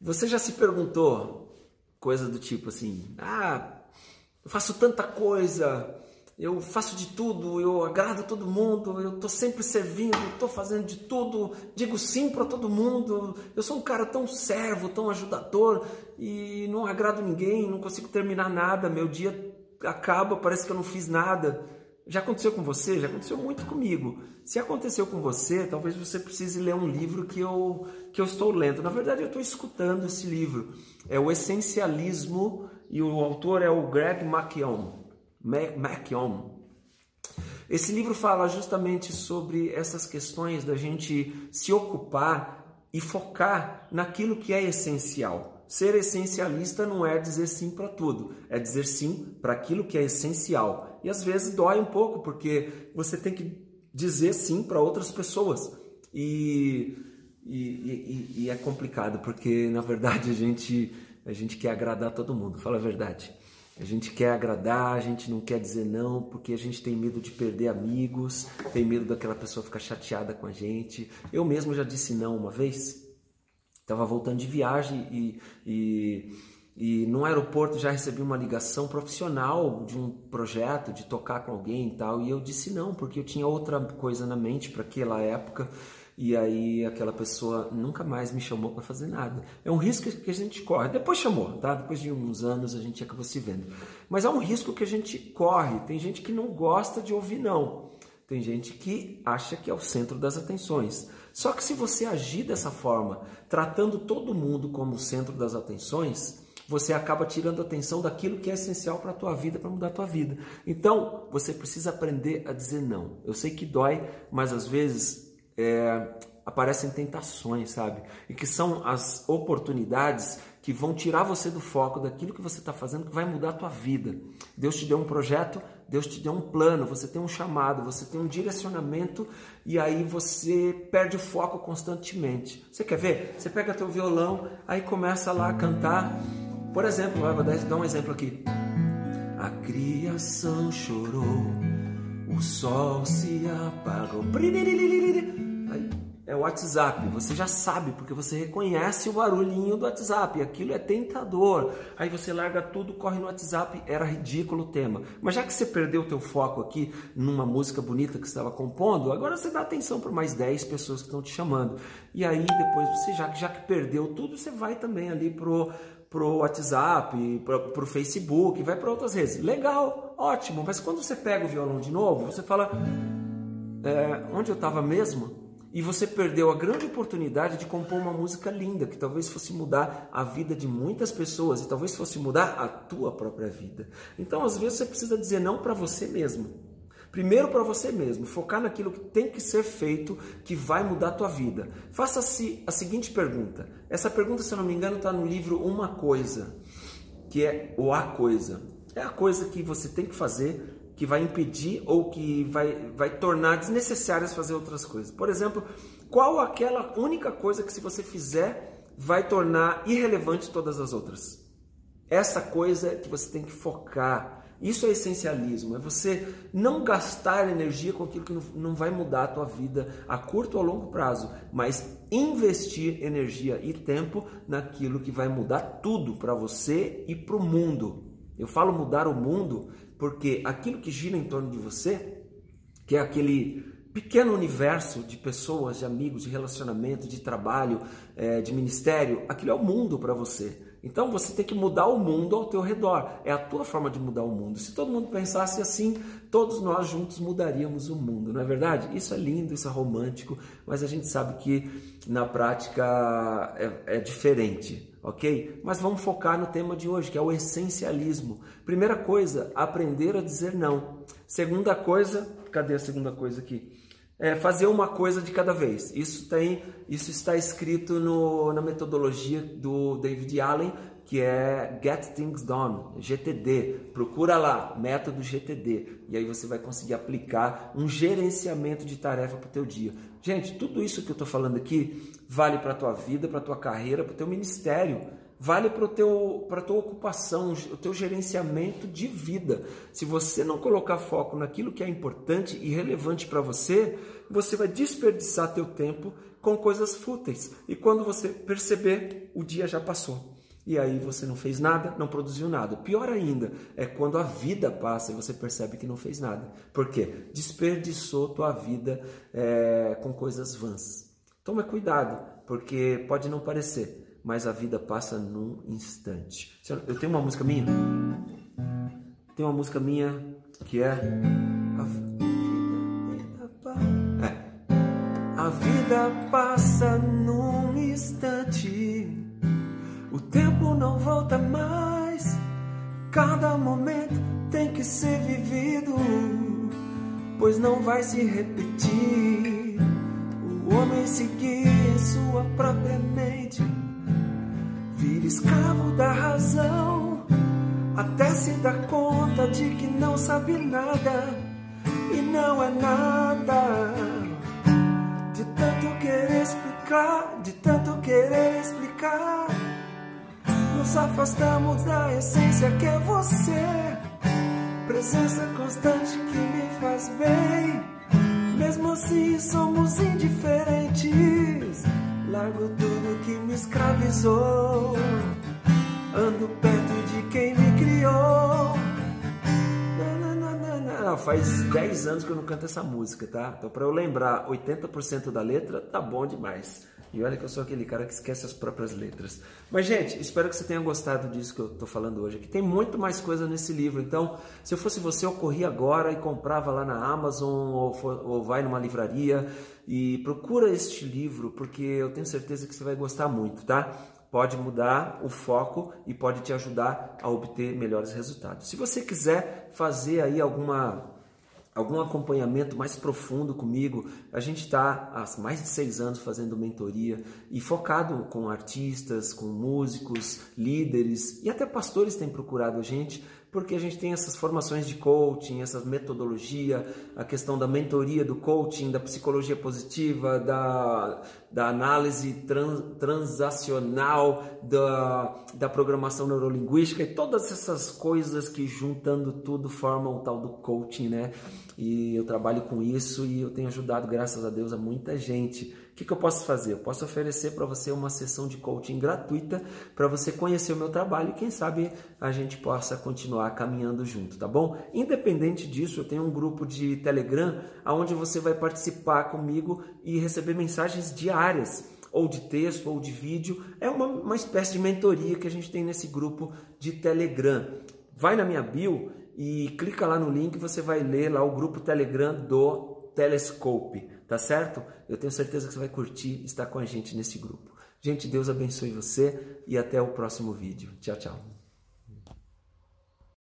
Você já se perguntou coisa do tipo assim: ah, eu faço tanta coisa, eu faço de tudo, eu agrado todo mundo, eu estou sempre servindo, estou fazendo de tudo, digo sim para todo mundo, eu sou um cara tão servo, tão ajudador e não agrado ninguém, não consigo terminar nada, meu dia acaba, parece que eu não fiz nada. Já aconteceu com você? Já aconteceu muito comigo. Se aconteceu com você, talvez você precise ler um livro que eu, que eu estou lendo. Na verdade, eu estou escutando esse livro. É o Essencialismo e o autor é o Greg McKeown. McKeown. Esse livro fala justamente sobre essas questões da gente se ocupar e focar naquilo que é essencial. Ser essencialista não é dizer sim para tudo, é dizer sim para aquilo que é essencial. E às vezes dói um pouco, porque você tem que dizer sim para outras pessoas. E, e, e, e, é complicado, porque na verdade a gente, a gente quer agradar todo mundo, fala a verdade. A gente quer agradar, a gente não quer dizer não, porque a gente tem medo de perder amigos, tem medo daquela pessoa ficar chateada com a gente. Eu mesmo já disse não uma vez Estava voltando de viagem e, e, e no aeroporto já recebi uma ligação profissional de um projeto, de tocar com alguém e tal. E eu disse não, porque eu tinha outra coisa na mente para aquela época. E aí aquela pessoa nunca mais me chamou para fazer nada. É um risco que a gente corre. Depois chamou, tá? Depois de uns anos a gente acabou se vendo. Mas é um risco que a gente corre. Tem gente que não gosta de ouvir não. Tem gente que acha que é o centro das atenções. Só que se você agir dessa forma, tratando todo mundo como o centro das atenções, você acaba tirando atenção daquilo que é essencial para a tua vida, para mudar a tua vida. Então, você precisa aprender a dizer não. Eu sei que dói, mas às vezes é, aparecem tentações, sabe? E que são as oportunidades que vão tirar você do foco daquilo que você está fazendo, que vai mudar a tua vida. Deus te deu um projeto, Deus te deu um plano, você tem um chamado, você tem um direcionamento e aí você perde o foco constantemente. Você quer ver? Você pega teu violão, aí começa lá a cantar. Por exemplo, vou dar um exemplo aqui. A criação chorou, o sol se apagou. É o WhatsApp. Você já sabe, porque você reconhece o barulhinho do WhatsApp. Aquilo é tentador. Aí você larga tudo, corre no WhatsApp. Era ridículo o tema. Mas já que você perdeu o teu foco aqui numa música bonita que estava compondo, agora você dá atenção para mais 10 pessoas que estão te chamando. E aí depois você, já já que perdeu tudo, você vai também ali pro pro WhatsApp, pro, pro Facebook, vai para outras redes. Legal, ótimo. Mas quando você pega o violão de novo, você fala, é, onde eu estava mesmo? E você perdeu a grande oportunidade de compor uma música linda que talvez fosse mudar a vida de muitas pessoas e talvez fosse mudar a tua própria vida. Então, às vezes você precisa dizer não para você mesmo. Primeiro para você mesmo, focar naquilo que tem que ser feito, que vai mudar a tua vida. Faça-se a seguinte pergunta. Essa pergunta, se eu não me engano, está no livro Uma Coisa, que é o A Coisa. É a coisa que você tem que fazer que vai impedir ou que vai, vai tornar desnecessárias fazer outras coisas. Por exemplo, qual aquela única coisa que se você fizer vai tornar irrelevante todas as outras? Essa coisa que você tem que focar. Isso é essencialismo, é você não gastar energia com aquilo que não vai mudar a tua vida a curto ou a longo prazo, mas investir energia e tempo naquilo que vai mudar tudo para você e para o mundo. Eu falo mudar o mundo porque aquilo que gira em torno de você, que é aquele pequeno universo de pessoas, de amigos, de relacionamento, de trabalho, é, de ministério, aquilo é o mundo para você. Então você tem que mudar o mundo ao teu redor. É a tua forma de mudar o mundo. Se todo mundo pensasse assim, todos nós juntos mudaríamos o mundo, não é verdade? Isso é lindo, isso é romântico, mas a gente sabe que na prática é, é diferente, ok? Mas vamos focar no tema de hoje, que é o essencialismo. Primeira coisa, aprender a dizer não. Segunda coisa, cadê a segunda coisa aqui? é fazer uma coisa de cada vez. Isso tem, isso está escrito no, na metodologia do David Allen, que é Get Things Done, GTD. Procura lá, método GTD, e aí você vai conseguir aplicar um gerenciamento de tarefa para o teu dia. Gente, tudo isso que eu estou falando aqui vale para a tua vida, para a tua carreira, para o teu ministério. vale para para tua ocupação, o teu gerenciamento de vida. Se você não colocar foco naquilo que é importante e relevante para você, você vai desperdiçar teu tempo com coisas fúteis. E quando você perceber, o dia já passou. E aí você não fez nada, não produziu nada. Pior ainda é quando a vida passa e você percebe que não fez nada. Por quê? Desperdiçou tua vida é, com coisas vãs. Toma cuidado, porque pode não parecer, mas a vida passa num instante. Eu tenho uma música minha. Tem uma música minha que é. A vida passa num instante. Tempo não volta mais. Cada momento tem que ser vivido, pois não vai se repetir. O homem seguir sua própria mente, vira escravo da razão, até se dar conta de que não sabe nada e não é nada tanto querer explicar, de tanto querer explicar, nos afastamos da essência que é você. Presença constante que me faz bem. Mesmo assim somos indiferentes. Largo tudo que me escravizou. Ando perto de quem me criou faz 10 anos que eu não canto essa música, tá? Então, para eu lembrar 80% da letra, tá bom demais. E olha que eu sou aquele cara que esquece as próprias letras. Mas, gente, espero que você tenha gostado disso que eu tô falando hoje. Aqui tem muito mais coisa nesse livro. Então, se eu fosse você, eu corria agora e comprava lá na Amazon ou, for, ou vai numa livraria e procura este livro, porque eu tenho certeza que você vai gostar muito, tá? pode mudar o foco e pode te ajudar a obter melhores resultados. Se você quiser fazer aí alguma algum acompanhamento mais profundo comigo. A gente está há mais de seis anos fazendo mentoria e focado com artistas, com músicos, líderes e até pastores têm procurado a gente porque a gente tem essas formações de coaching, essa metodologia, a questão da mentoria do coaching, da psicologia positiva, da, da análise trans, transacional, da, da programação neurolinguística e todas essas coisas que juntando tudo formam o tal do coaching, né? E eu trabalho com isso e eu tenho ajudado, graças a Deus, a muita gente que, que eu posso fazer? Eu posso oferecer para você uma sessão de coaching gratuita para você conhecer o meu trabalho e quem sabe a gente possa continuar caminhando junto, tá bom? Independente disso, eu tenho um grupo de Telegram onde você vai participar comigo e receber mensagens diárias ou de texto ou de vídeo. É uma, uma espécie de mentoria que a gente tem nesse grupo de Telegram. Vai na minha bio e clica lá no link, você vai ler lá o grupo Telegram do Telescope, tá certo? Eu tenho certeza que você vai curtir estar com a gente nesse grupo. Gente, Deus abençoe você e até o próximo vídeo. Tchau, tchau.